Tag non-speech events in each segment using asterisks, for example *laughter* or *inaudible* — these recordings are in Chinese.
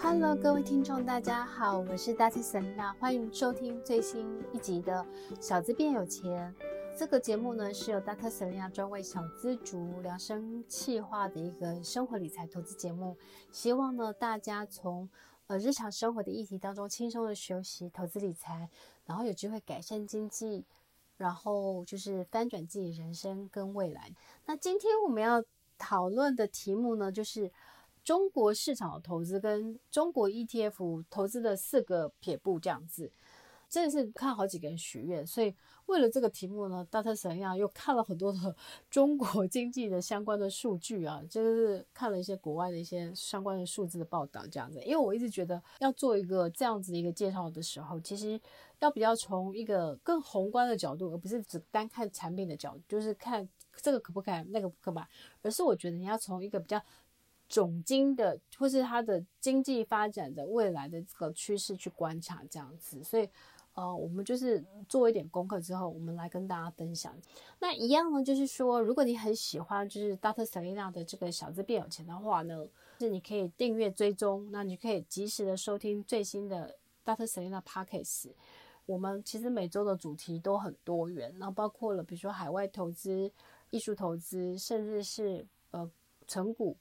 Hello，各位听众，大家好，我是 Dr. Selena，欢迎收听最新一集的《小资变有钱》。这个节目呢是由 Dr. Selena 专为小资族量身企划的一个生活理财投资节目，希望呢大家从呃日常生活的议题当中轻松的学习投资理财，然后有机会改善经济，然后就是翻转自己人生跟未来。那今天我们要讨论的题目呢，就是中国市场的投资跟中国 ETF 投资的四个撇步这样子。真的是看好几个人许愿，所以为了这个题目呢，Dr. Selena 又看了很多的 *laughs* 中国经济的相关的数据啊，就是看了一些国外的一些相关的数字的报道这样子。因为我一直觉得要做一个这样子的一个介绍的时候，其实要比较从一个更宏观的角度，而不是只单看产品的角度，就是看这个可不可以，那个不可买，而是我觉得你要从一个比较总经的或是它的经济发展的未来的这个趋势去观察这样子，所以。呃，我们就是做一点功课之后，我们来跟大家分享。那一样呢，就是说，如果你很喜欢就是 Dr. Selina 的这个小资变有钱的话呢，是你可以订阅追踪，那你可以及时的收听最新的 Dr. Selina Podcast。我们其实每周的主题都很多元，那包括了比如说海外投资、艺术投资，甚至是呃存股，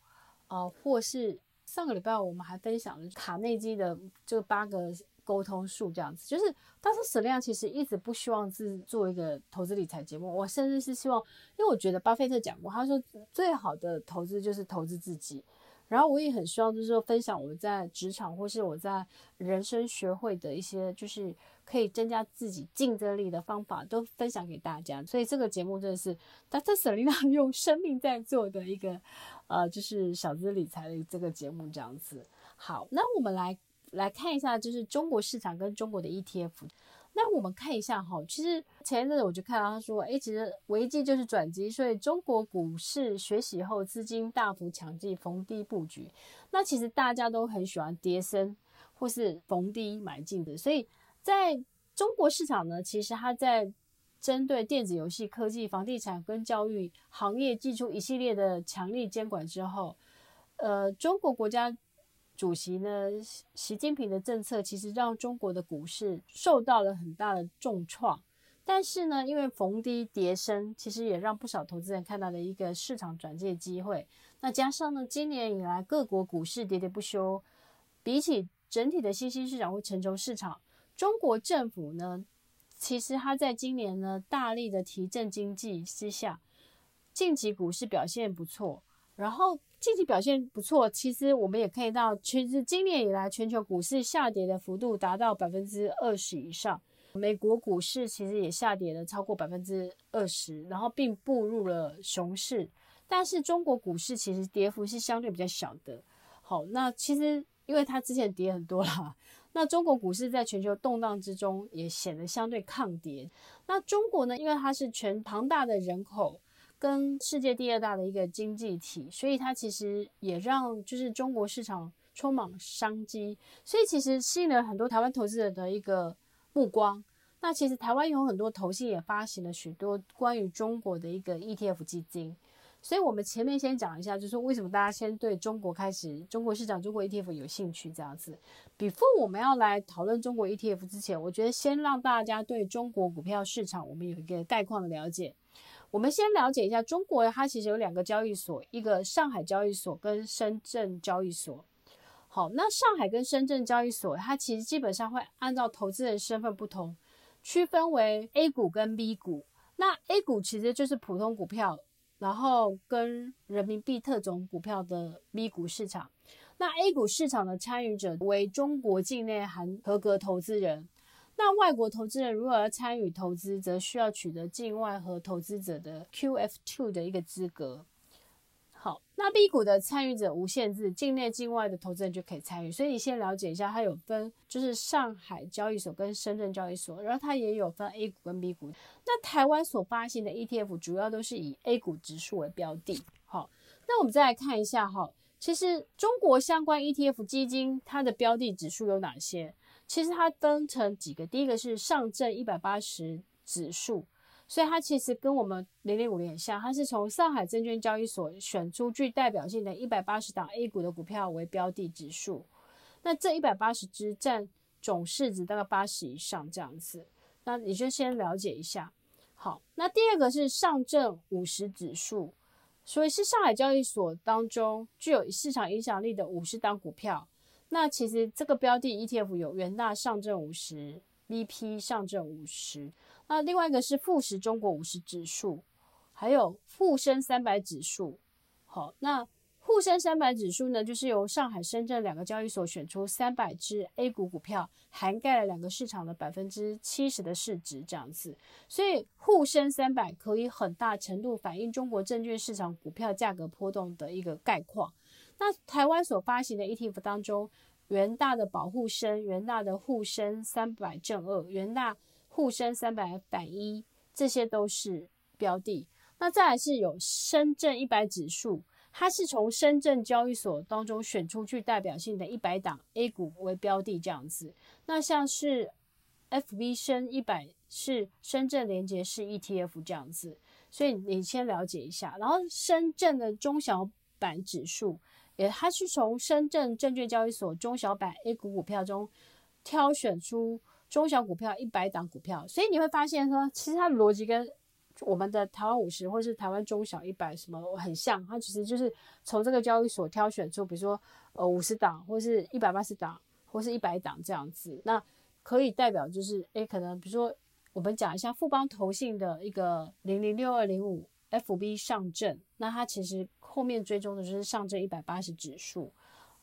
呃，或是上个礼拜我们还分享了卡内基的这八个。沟通术这样子，就是当时沈亮其实一直不希望是做一个投资理财节目。我甚至是希望，因为我觉得巴菲特讲过，他说最好的投资就是投资自己。然后我也很希望就是说分享我在职场或是我在人生学会的一些，就是可以增加自己竞争力的方法，都分享给大家。所以这个节目真的是 Dr. Selena 用生命在做的一个，呃，就是小资理财的这个节目这样子。好，那我们来。来看一下，就是中国市场跟中国的 ETF。那我们看一下哈，其实前一阵子我就看到他说，诶，其实危机就是转机，所以中国股市学习后，资金大幅抢进，逢低布局。那其实大家都很喜欢跌深或是逢低买进的，所以在中国市场呢，其实它在针对电子游戏、科技、房地产跟教育行业祭出一系列的强力监管之后，呃，中国国家。主席呢，习近平的政策其实让中国的股市受到了很大的重创，但是呢，因为逢低跌升，其实也让不少投资人看到了一个市场转机的机会。那加上呢，今年以来各国股市跌跌不休，比起整体的新兴市场或成熟市场，中国政府呢，其实它在今年呢大力的提振经济之下，近期股市表现不错，然后。近期表现不错，其实我们也看到，其实今年以来全球股市下跌的幅度达到百分之二十以上，美国股市其实也下跌了超过百分之二十，然后并步入了熊市。但是中国股市其实跌幅是相对比较小的。好，那其实因为它之前跌很多啦，那中国股市在全球动荡之中也显得相对抗跌。那中国呢，因为它是全庞大的人口。跟世界第二大的一个经济体，所以它其实也让就是中国市场充满商机，所以其实吸引了很多台湾投资者的一个目光。那其实台湾有很多投信也发行了许多关于中国的一个 ETF 基金，所以我们前面先讲一下，就是为什么大家先对中国开始中国市场、中国 ETF 有兴趣这样子。Before 我们要来讨论中国 ETF 之前，我觉得先让大家对中国股票市场我们有一个概况的了解。我们先了解一下中国，它其实有两个交易所，一个上海交易所跟深圳交易所。好，那上海跟深圳交易所，它其实基本上会按照投资人身份不同，区分为 A 股跟 B 股。那 A 股其实就是普通股票，然后跟人民币特种股票的 B 股市场。那 A 股市场的参与者为中国境内含合格投资人。那外国投资人如果要参与投资，则需要取得境外和投资者的 QF2 的一个资格。好，那 B 股的参与者无限制，境内境外的投资人就可以参与。所以你先了解一下，它有分，就是上海交易所跟深圳交易所，然后它也有分 A 股跟 B 股。那台湾所发行的 ETF 主要都是以 A 股指数为标的。好，那我们再来看一下哈，其实中国相关 ETF 基金它的标的指数有哪些？其实它分成几个，第一个是上证一百八十指数，所以它其实跟我们零零五零很像，它是从上海证券交易所选出具代表性的一百八十档 A 股的股票为标的指数。那这一百八十只占总市值大概八十以上这样子，那你就先了解一下。好，那第二个是上证五十指数，所以是上海交易所当中具有市场影响力的五十档股票。那其实这个标的 ETF 有元大上证五十、VP 上证五十，那另外一个是富时中国五十指数，还有沪深三百指数。好，那。沪深三百指数呢，就是由上海、深圳两个交易所选出三百只 A 股股票，涵盖了两个市场的百分之七十的市值这样子。所以沪深三百可以很大程度反映中国证券市场股票价格波动的一个概况。那台湾所发行的 ETF 当中，元大的保护深、元大的沪深三百正二、元大沪深三百反一，这些都是标的。那再来是有深圳一百指数。它是从深圳交易所当中选出具代表性的一百档 A 股为标的这样子，那像是 FV 深一百是深圳连接式 ETF 这样子，所以你先了解一下。然后深圳的中小板指数，也它是从深圳证券交易所中小板 A 股股票中挑选出中小股票一百档股票，所以你会发现说，其实它的逻辑跟。我们的台湾五十或是台湾中小一百什么很像，它其实就是从这个交易所挑选出，比如说呃五十档或是一百八十档或是一百档这样子，那可以代表就是诶，可能比如说我们讲一下富邦投信的一个零零六二零五 FB 上证，那它其实后面追踪的就是上证一百八十指数，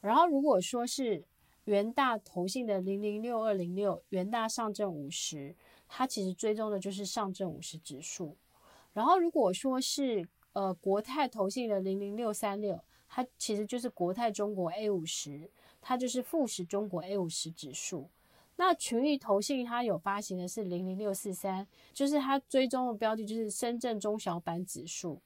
然后如果说是元大投信的零零六二零六元大上证五十，它其实追踪的就是上证五十指数。然后，如果说是呃国泰投信的零零六三六，它其实就是国泰中国 A 五十，它就是富时中国 A 五十指数。那群益投信它有发行的是零零六四三，就是它追踪的标的就是深圳中小板指数。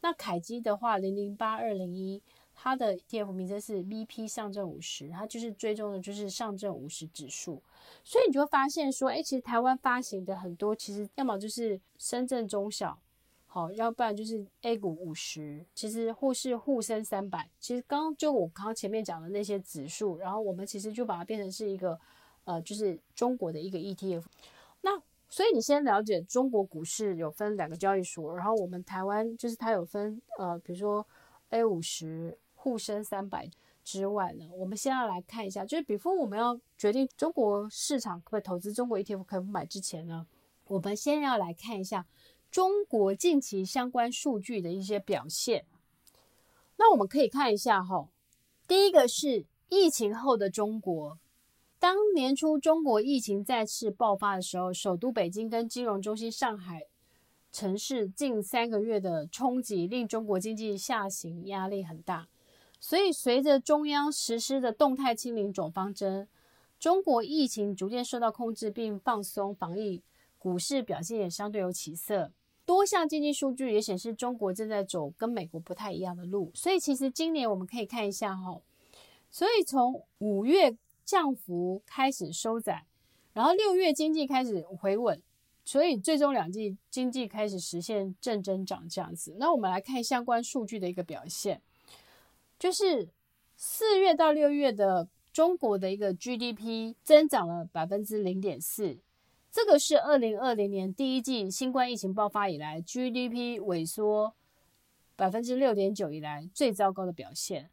那凯基的话零零八二零一，它的 ETF 名称是 VP 上证五十，它就是追踪的就是上证五十指数。所以你就会发现说，哎，其实台湾发行的很多，其实要么就是深圳中小。好，要不然就是 A 股五十，其实或是沪深三百，其实刚就我刚刚前面讲的那些指数，然后我们其实就把它变成是一个，呃，就是中国的一个 ETF。那所以你先了解中国股市有分两个交易所，然后我们台湾就是它有分，呃，比如说 A 五十、沪深三百之外呢，我们先要来看一下，就是比如说我们要决定中国市场可不可以投资中国 ETF 可不买之前呢，我们先要来看一下。中国近期相关数据的一些表现，那我们可以看一下哈。第一个是疫情后的中国，当年初中国疫情再次爆发的时候，首都北京跟金融中心上海城市近三个月的冲击，令中国经济下行压力很大。所以，随着中央实施的动态清零总方针，中国疫情逐渐受到控制，并放松防疫，股市表现也相对有起色。多项经济数据也显示，中国正在走跟美国不太一样的路。所以，其实今年我们可以看一下哈。所以从五月降幅开始收窄，然后六月经济开始回稳，所以最终两季经济开始实现正增长这样子。那我们来看相关数据的一个表现，就是四月到六月的中国的一个 GDP 增长了百分之零点四。这个是二零二零年第一季新冠疫情爆发以来 GDP 萎缩百分之六点九以来最糟糕的表现。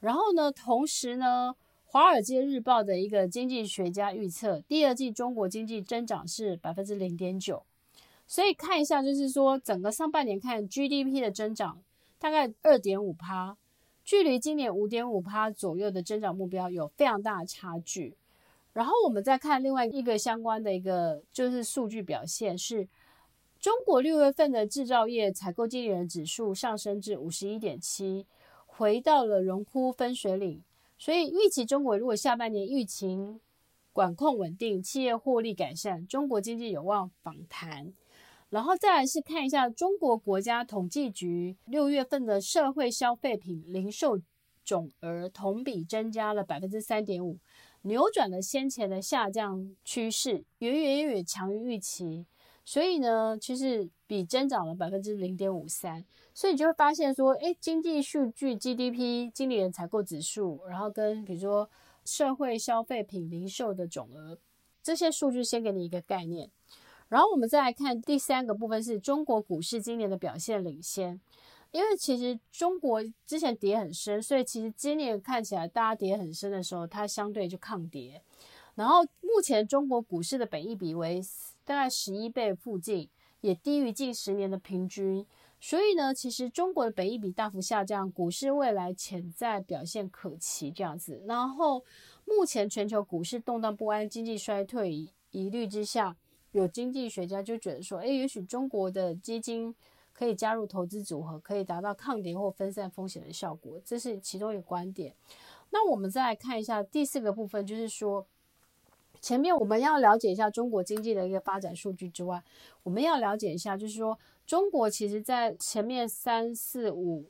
然后呢，同时呢，《华尔街日报》的一个经济学家预测，第二季中国经济增长是百分之零点九。所以看一下，就是说整个上半年看 GDP 的增长大概二点五趴，距离今年五点五趴左右的增长目标有非常大的差距。然后我们再看另外一个相关的一个就是数据表现，是中国六月份的制造业采购经理人指数上升至五十一点七，回到了荣枯分水岭。所以预期中国如果下半年疫情管控稳定，企业获利改善，中国经济有望反弹。然后再来是看一下中国国家统计局六月份的社会消费品零售总额同比增加了百分之三点五。扭转了先前的下降趋势，远远远强于预期，所以呢，其实比增长了百分之零点五三，所以你就会发现说，哎，经济数据 GDP、经理人采购指数，然后跟比如说社会消费品零售的总额。这些数据先给你一个概念，然后我们再来看第三个部分，是中国股市今年的表现领先。因为其实中国之前跌很深，所以其实今年看起来大家跌很深的时候，它相对就抗跌。然后目前中国股市的本益比为大概十一倍附近，也低于近十年的平均。所以呢，其实中国的本益比大幅下降，股市未来潜在表现可期这样子。然后目前全球股市动荡不安，经济衰退疑虑之下，有经济学家就觉得说，诶，也许中国的基金。可以加入投资组合，可以达到抗跌或分散风险的效果，这是其中一个观点。那我们再来看一下第四个部分，就是说，前面我们要了解一下中国经济的一个发展数据之外，我们要了解一下，就是说，中国其实在前面三四五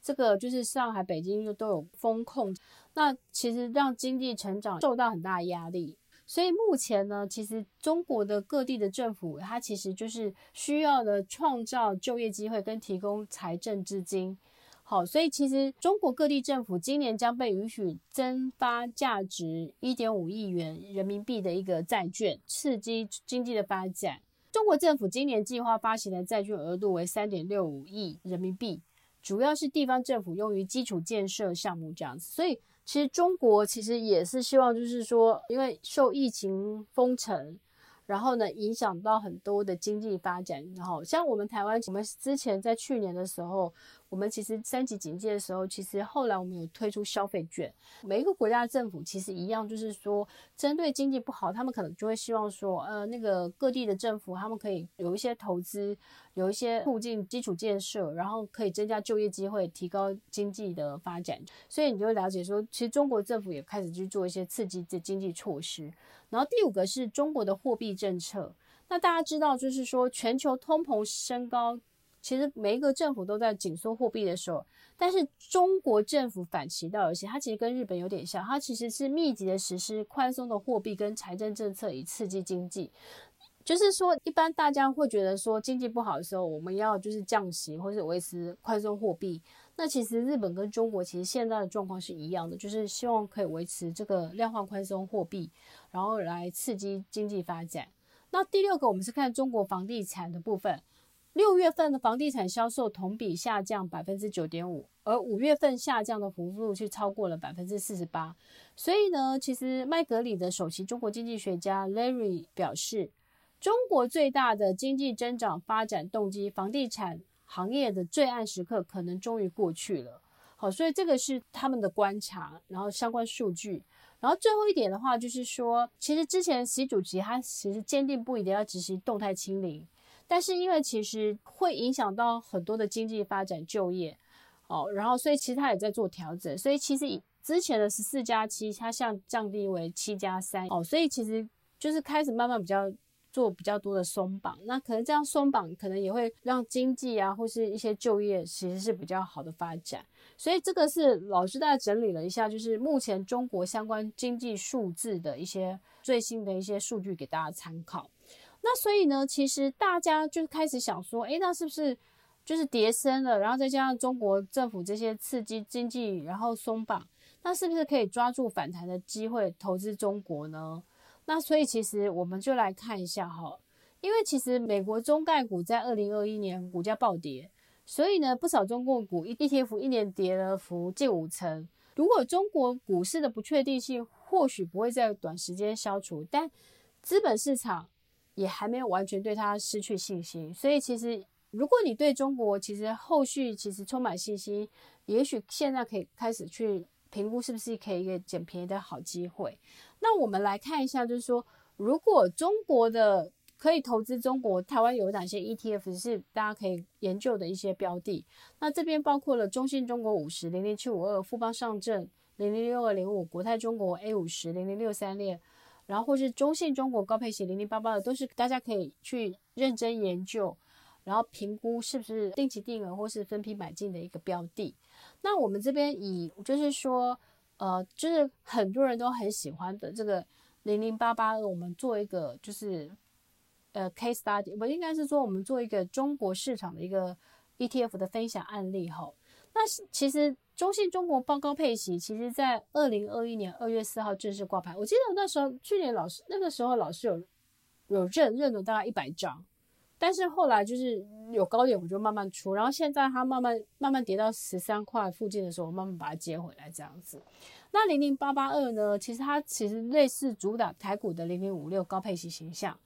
这个就是上海、北京都有封控，那其实让经济成长受到很大压力。所以目前呢，其实中国的各地的政府，它其实就是需要的创造就业机会跟提供财政资金。好，所以其实中国各地政府今年将被允许增发价值一点五亿元人民币的一个债券，刺激经济的发展。中国政府今年计划发行的债券额度为三点六五亿人民币，主要是地方政府用于基础建设项目这样子。所以。其实中国其实也是希望，就是说，因为受疫情封城，然后呢，影响到很多的经济发展。然后像我们台湾，我们之前在去年的时候。我们其实三级警戒的时候，其实后来我们有推出消费券。每一个国家的政府其实一样，就是说针对经济不好，他们可能就会希望说，呃，那个各地的政府他们可以有一些投资，有一些促进基础建设，然后可以增加就业机会，提高经济的发展。所以你就了解说，其实中国政府也开始去做一些刺激的经济措施。然后第五个是中国的货币政策。那大家知道，就是说全球通膨升高。其实每一个政府都在紧缩货币的时候，但是中国政府反其道而行，它其实跟日本有点像，它其实是密集的实施宽松的货币跟财政政策以刺激经济。就是说，一般大家会觉得说经济不好的时候，我们要就是降息或是维持宽松货币。那其实日本跟中国其实现在的状况是一样的，就是希望可以维持这个量化宽松货币，然后来刺激经济发展。那第六个，我们是看中国房地产的部分。六月份的房地产销售同比下降百分之九点五，而五月份下降的幅度却超过了百分之四十八。所以呢，其实麦格里的首席中国经济学家 Larry 表示，中国最大的经济增长发展动机——房地产行业的最暗时刻可能终于过去了。好，所以这个是他们的观察，然后相关数据。然后最后一点的话，就是说，其实之前习主席他其实坚定不移的要执行动态清零。但是因为其实会影响到很多的经济发展、就业，哦，然后所以其实他也在做调整，所以其实之前的十四加七，它像降低为七加三，哦，所以其实就是开始慢慢比较做比较多的松绑，那可能这样松绑可能也会让经济啊或是一些就业其实是比较好的发展，所以这个是老师大概整理了一下，就是目前中国相关经济数字的一些最新的一些数据给大家参考。那所以呢，其实大家就开始想说，诶，那是不是就是跌深了？然后再加上中国政府这些刺激经济，然后松绑，那是不是可以抓住反弹的机会投资中国呢？那所以其实我们就来看一下哈，因为其实美国中概股在二零二一年股价暴跌，所以呢，不少中国股 ETF 一年跌了幅近五成。如果中国股市的不确定性或许不会在短时间消除，但资本市场。也还没有完全对它失去信心，所以其实如果你对中国其实后续其实充满信心，也许现在可以开始去评估是不是可以一个捡便宜的好机会。那我们来看一下，就是说如果中国的可以投资中国，台湾有哪些 ETF 是大家可以研究的一些标的？那这边包括了中信中国五十零零七五二、富邦上证零零六二零五、国泰中国 A 五十零零六三列。然后或是中信中国高配型零零八八的，都是大家可以去认真研究，然后评估是不是定期定额或是分批买进的一个标的。那我们这边以就是说，呃，就是很多人都很喜欢的这个零零八八，我们做一个就是呃 case study，我应该是说我们做一个中国市场的一个 ETF 的分享案例哈。那其实中信中国高高配息，其实在二零二一年二月四号正式挂牌。我记得那时候去年老师那个时候老师有有认认了大概一百张，但是后来就是有高点我就慢慢出，然后现在它慢慢慢慢跌到十三块附近的时候，我慢慢把它接回来这样子。那零零八八二呢，其实它其实类似主打台股的零零五六高配息形象，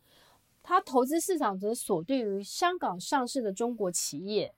它投资市场则锁定于香港上市的中国企业。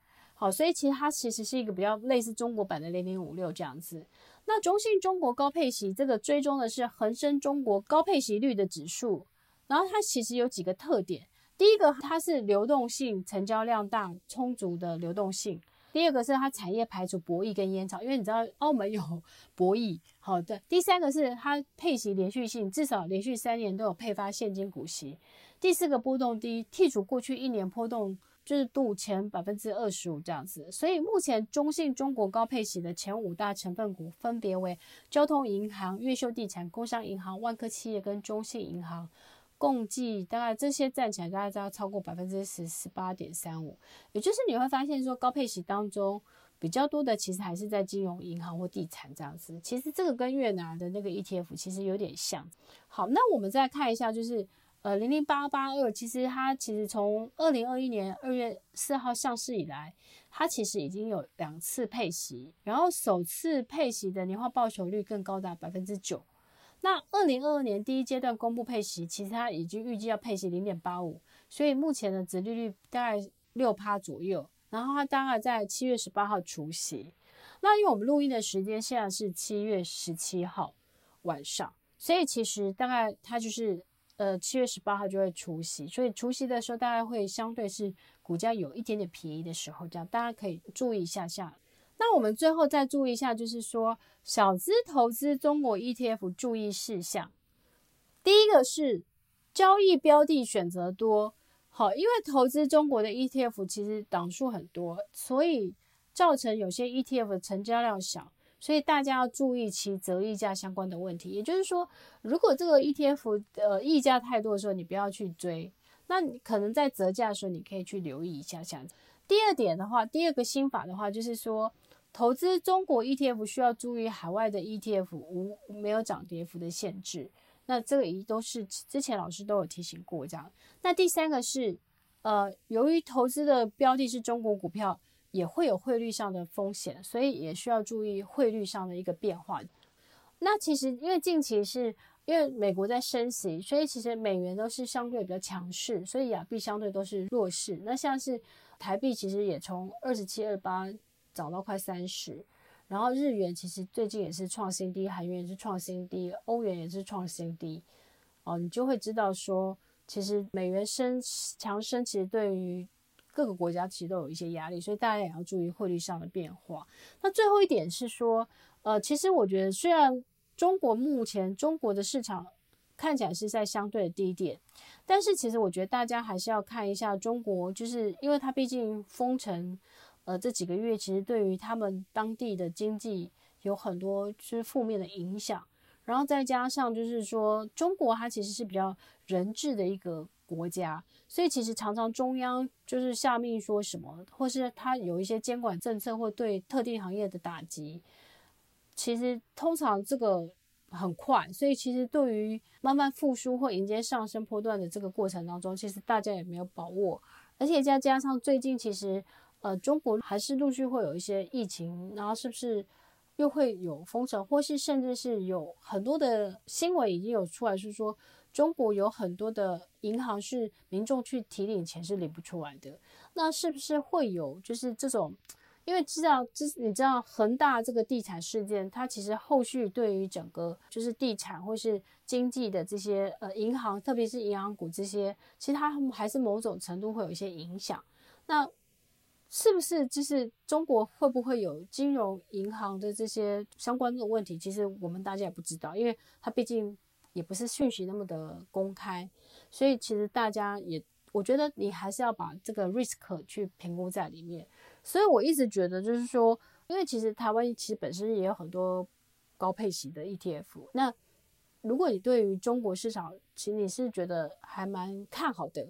好，所以其实它其实是一个比较类似中国版的零零五六这样子。那中信中国高配息这个追踪的是恒生中国高配息率的指数，然后它其实有几个特点。第一个，它是流动性成交量大充足的流动性；第二个是它产业排除博弈跟烟草，因为你知道澳门有 *laughs* 博弈。好的，第三个是它配息连续性，至少连续三年都有配发现金股息；第四个波动低，剔除过去一年波动。就是度前百分之二十五这样子，所以目前中信中国高配息的前五大成分股分别为交通银行、越秀地产、工商银行、万科企业跟中信银行，共计大概这些占起来大概都要超过百分之十十八点三五，也就是你会发现说高配息当中比较多的其实还是在金融银行或地产这样子，其实这个跟越南的那个 ETF 其实有点像。好，那我们再看一下就是。呃，零零八八二，其实它其实从二零二一年二月四号上市以来，它其实已经有两次配息，然后首次配息的年化报酬率更高达百分之九。那二零二二年第一阶段公布配息，其实它已经预计要配息零点八五，所以目前的殖利率大概六趴左右。然后它大概在七月十八号除息。那因为我们录音的时间现在是七月十七号晚上，所以其实大概它就是。呃，七月十八号就会除息，所以除息的时候大概会相对是股价有一点点便宜的时候，这样大家可以注意一下下。那我们最后再注意一下，就是说小资投资中国 ETF 注意事项。第一个是交易标的选择多，好，因为投资中国的 ETF 其实档数很多，所以造成有些 ETF 的成交量小。所以大家要注意其折溢价相关的问题，也就是说，如果这个 ETF 呃溢价太多的时候，你不要去追。那你可能在折价的时候，你可以去留意一下。这样。第二点的话，第二个心法的话，就是说，投资中国 ETF 需要注意海外的 ETF 无没有涨跌幅的限制。那这个也都是之前老师都有提醒过这样。那第三个是，呃，由于投资的标的是中国股票。也会有汇率上的风险，所以也需要注意汇率上的一个变化。那其实因为近期是因为美国在升息，所以其实美元都是相对比较强势，所以亚币相对都是弱势。那像是台币其实也从二十七二八涨到快三十，然后日元其实最近也是创新低，韩元也是创新低，欧元也是创新低。哦，你就会知道说，其实美元升强升，其实对于各个国家其实都有一些压力，所以大家也要注意汇率上的变化。那最后一点是说，呃，其实我觉得虽然中国目前中国的市场看起来是在相对的低点，但是其实我觉得大家还是要看一下中国，就是因为它毕竟封城，呃，这几个月其实对于他们当地的经济有很多就是负面的影响，然后再加上就是说中国它其实是比较人治的一个。国家，所以其实常常中央就是下命说什么，或是他有一些监管政策，或对特定行业的打击，其实通常这个很快，所以其实对于慢慢复苏或迎接上升波段的这个过程当中，其实大家也没有把握，而且再加上最近其实呃中国还是陆续会有一些疫情，然后是不是又会有封城，或是甚至是有很多的新闻已经有出来是说。中国有很多的银行是民众去提领钱是领不出来的，那是不是会有就是这种？因为知道，这你知道恒大这个地产事件，它其实后续对于整个就是地产或是经济的这些呃银行，特别是银行股这些，其实它还是某种程度会有一些影响。那是不是就是中国会不会有金融银行的这些相关的问题？其实我们大家也不知道，因为它毕竟。也不是讯息那么的公开，所以其实大家也，我觉得你还是要把这个 risk 去评估在里面。所以我一直觉得就是说，因为其实台湾其实本身也有很多高配息的 ETF。那如果你对于中国市场，其实你是觉得还蛮看好的，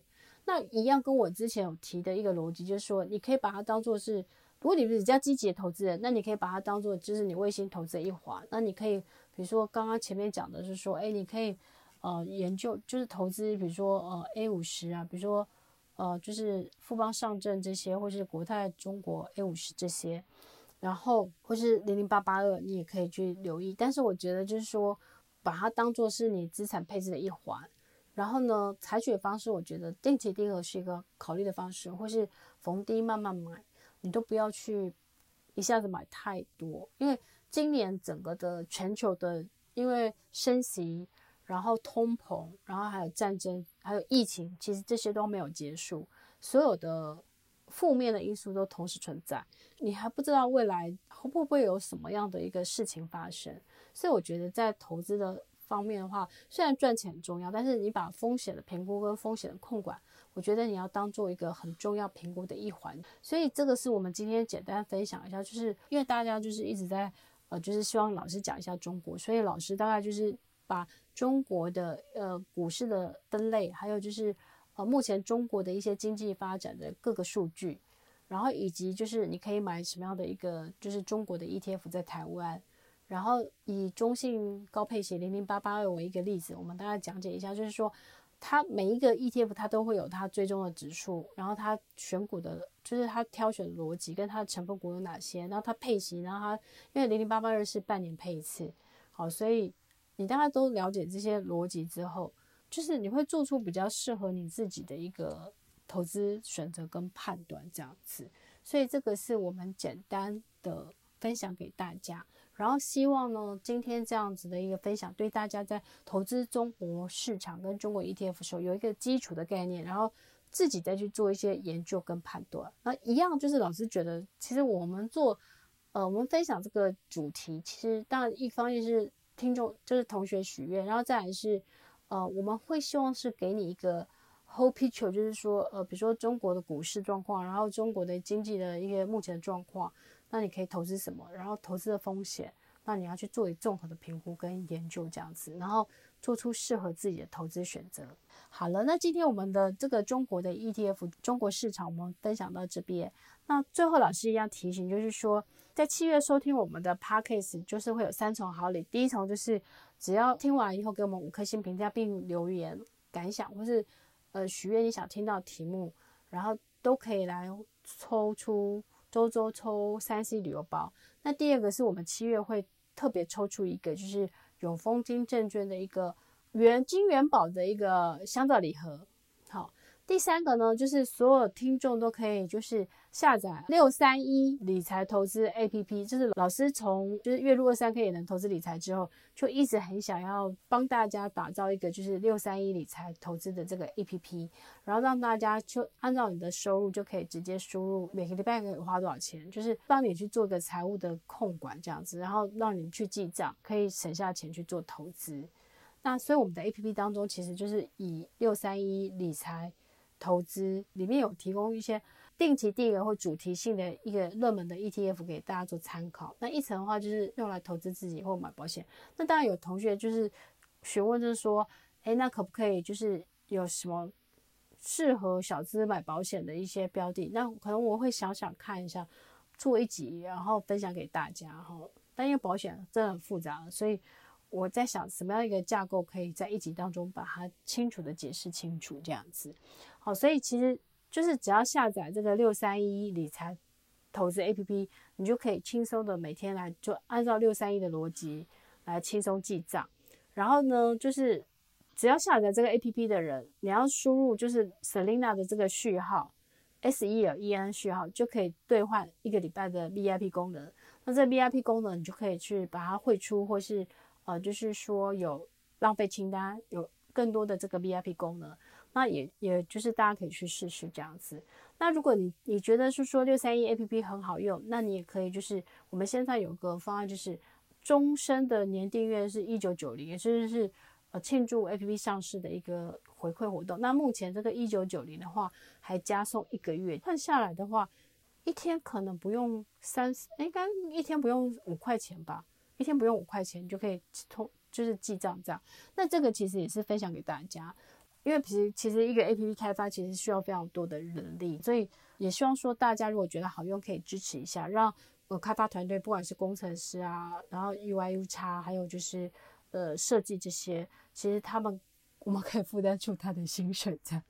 那一样跟我之前有提的一个逻辑，就是说你可以把它当做是如果你比较积极的投资人，那你可以把它当做就是你卫星投资的一环。那你可以，比如说刚刚前面讲的是说，哎，你可以呃研究就是投资，比如说呃 A 五十啊，比如说呃就是富邦上证这些，或是国泰中国 A 五十这些，然后或是零零八八二，你也可以去留意。但是我觉得就是说，把它当做是你资产配置的一环。然后呢，采取的方式，我觉得定期定额是一个考虑的方式，或是逢低慢慢买。你都不要去一下子买太多，因为今年整个的全球的，因为升息，然后通膨，然后还有战争，还有疫情，其实这些都没有结束，所有的负面的因素都同时存在，你还不知道未来会不会有什么样的一个事情发生，所以我觉得在投资的方面的话，虽然赚钱很重要，但是你把风险的评估跟风险的控管。我觉得你要当做一个很重要评估的一环，所以这个是我们今天简单分享一下，就是因为大家就是一直在呃，就是希望老师讲一下中国，所以老师大概就是把中国的呃股市的分类，还有就是呃目前中国的一些经济发展的各个数据，然后以及就是你可以买什么样的一个就是中国的 ETF 在台湾，然后以中信高配息零零八八二为一个例子，我们大概讲解一下，就是说。它每一个 ETF 它都会有它追踪的指数，然后它选股的，就是它挑选的逻辑跟它的成分股有哪些，然后它配息，然后它因为零零八八二是半年配一次，好，所以你大家都了解这些逻辑之后，就是你会做出比较适合你自己的一个投资选择跟判断这样子，所以这个是我们简单的分享给大家。然后希望呢，今天这样子的一个分享，对大家在投资中国市场跟中国 ETF 的时候有一个基础的概念，然后自己再去做一些研究跟判断。那一样就是老师觉得，其实我们做，呃，我们分享这个主题，其实当然一方面是听众就是同学许愿，然后再来是，呃，我们会希望是给你一个 whole picture，就是说，呃，比如说中国的股市状况，然后中国的经济的一个目前的状况。那你可以投资什么？然后投资的风险，那你要去做一综合的评估跟研究这样子，然后做出适合自己的投资选择。好了，那今天我们的这个中国的 ETF 中国市场，我们分享到这边。那最后老师一样提醒，就是说在七月收听我们的 Podcast，就是会有三重好礼。第一重就是只要听完以后给我们五颗星评价，并留言感想，或是呃许愿你想听到题目，然后都可以来抽出。周周抽三 C 旅游包，那第二个是我们七月会特别抽出一个，就是永丰金证券的一个元金元宝的一个香皂礼盒，好。第三个呢，就是所有听众都可以就是下载六三一理财投资 APP，就是老师从就是月入二三 K 也能投资理财之后，就一直很想要帮大家打造一个就是六三一理财投资的这个 APP，然后让大家就按照你的收入就可以直接输入每个礼拜可以花多少钱，就是帮你去做个财务的控管这样子，然后让你去记账，可以省下钱去做投资。那所以我们的 APP 当中其实就是以六三一理财。投资里面有提供一些定期定额或主题性的一个热门的 ETF 给大家做参考。那一层的话就是用来投资自己或买保险。那当然有同学就是询问，就是说，诶，那可不可以就是有什么适合小资买保险的一些标的？那可能我会想想看一下，做一集然后分享给大家哈。但因为保险真的很复杂，所以我在想什么样一个架构可以在一集当中把它清楚的解释清楚这样子。好，所以其实就是只要下载这个六三一理财投资 APP，你就可以轻松的每天来就按照六三一的逻辑来轻松记账。然后呢，就是只要下载这个 APP 的人，你要输入就是 Selina 的这个序号 S E L E N 序号，就可以兑换一个礼拜的 VIP 功能。那这 VIP 功能你就可以去把它汇出，或是呃，就是说有浪费清单，有更多的这个 VIP 功能。那也也就是大家可以去试试这样子。那如果你你觉得是说六三一 APP 很好用，那你也可以就是我们现在有个方案，就是终身的年订阅是一九九零，也就是呃庆祝 APP 上市的一个回馈活动。那目前这个一九九零的话，还加送一个月，换下来的话，一天可能不用三，应该一天不用五块钱吧？一天不用五块钱就可以通，就是记账这样。那这个其实也是分享给大家。因为其实其实一个 APP 开发其实需要非常多的人力，所以也希望说大家如果觉得好用，可以支持一下，让呃开发团队，不管是工程师啊，然后 UI UX，还有就是呃设计这些，其实他们我们可以负担住他的薪水这样。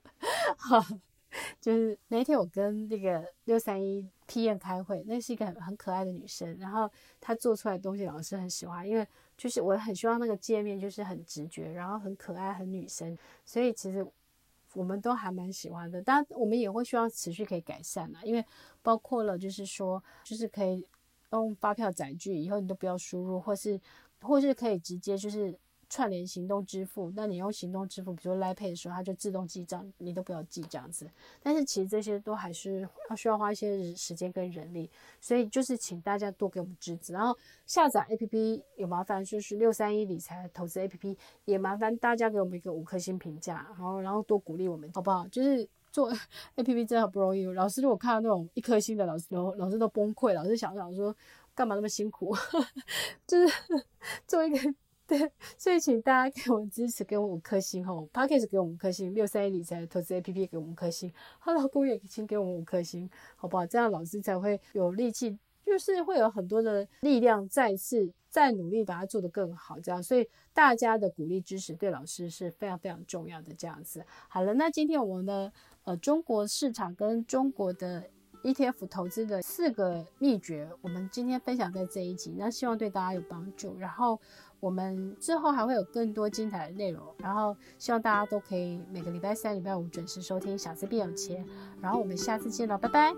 好，*laughs* 就是那天我跟那个六三一 PM 开会，那是一个很很可爱的女生，然后她做出来的东西老师很喜欢，因为就是我很希望那个界面就是很直觉，然后很可爱，很女生，所以其实。我们都还蛮喜欢的，当然我们也会希望持续可以改善啦，因为包括了就是说，就是可以用发票载具，以后你都不要输入，或是或是可以直接就是。串联行动支付，那你用行动支付，比如说 l i Pay 的时候，它就自动记账，你都不要记这样子。但是其实这些都还是要需要花一些时间跟人力，所以就是请大家多给我们支持。然后下载 APP 有麻烦，就是六三一理财投资 APP 也麻烦大家给我们一个五颗星评价，然后然后多鼓励我们，好不好？就是做 *laughs* APP 真的不容易。老师如果看到那种一颗星的老师，老老师都崩溃，老师想想说干嘛那么辛苦，*laughs* 就是 *laughs* 做一个。*laughs* 对，所以请大家给我们支持，给我们五颗星吼，Podcast 给我们五颗星，六三一理财投资 APP 给我们五颗星，好，老公也请给我们五颗星，好不好？这样老师才会有力气，就是会有很多的力量，再次再努力把它做得更好，这样。所以大家的鼓励支持对老师是非常非常重要的，这样子。好了，那今天我们的呃中国市场跟中国的 ETF 投资的四个秘诀，我们今天分享在这一集，那希望对大家有帮助，然后。我们之后还会有更多精彩的内容，然后希望大家都可以每个礼拜三、礼拜五准时收听《小资变有钱》，然后我们下次见了，拜拜。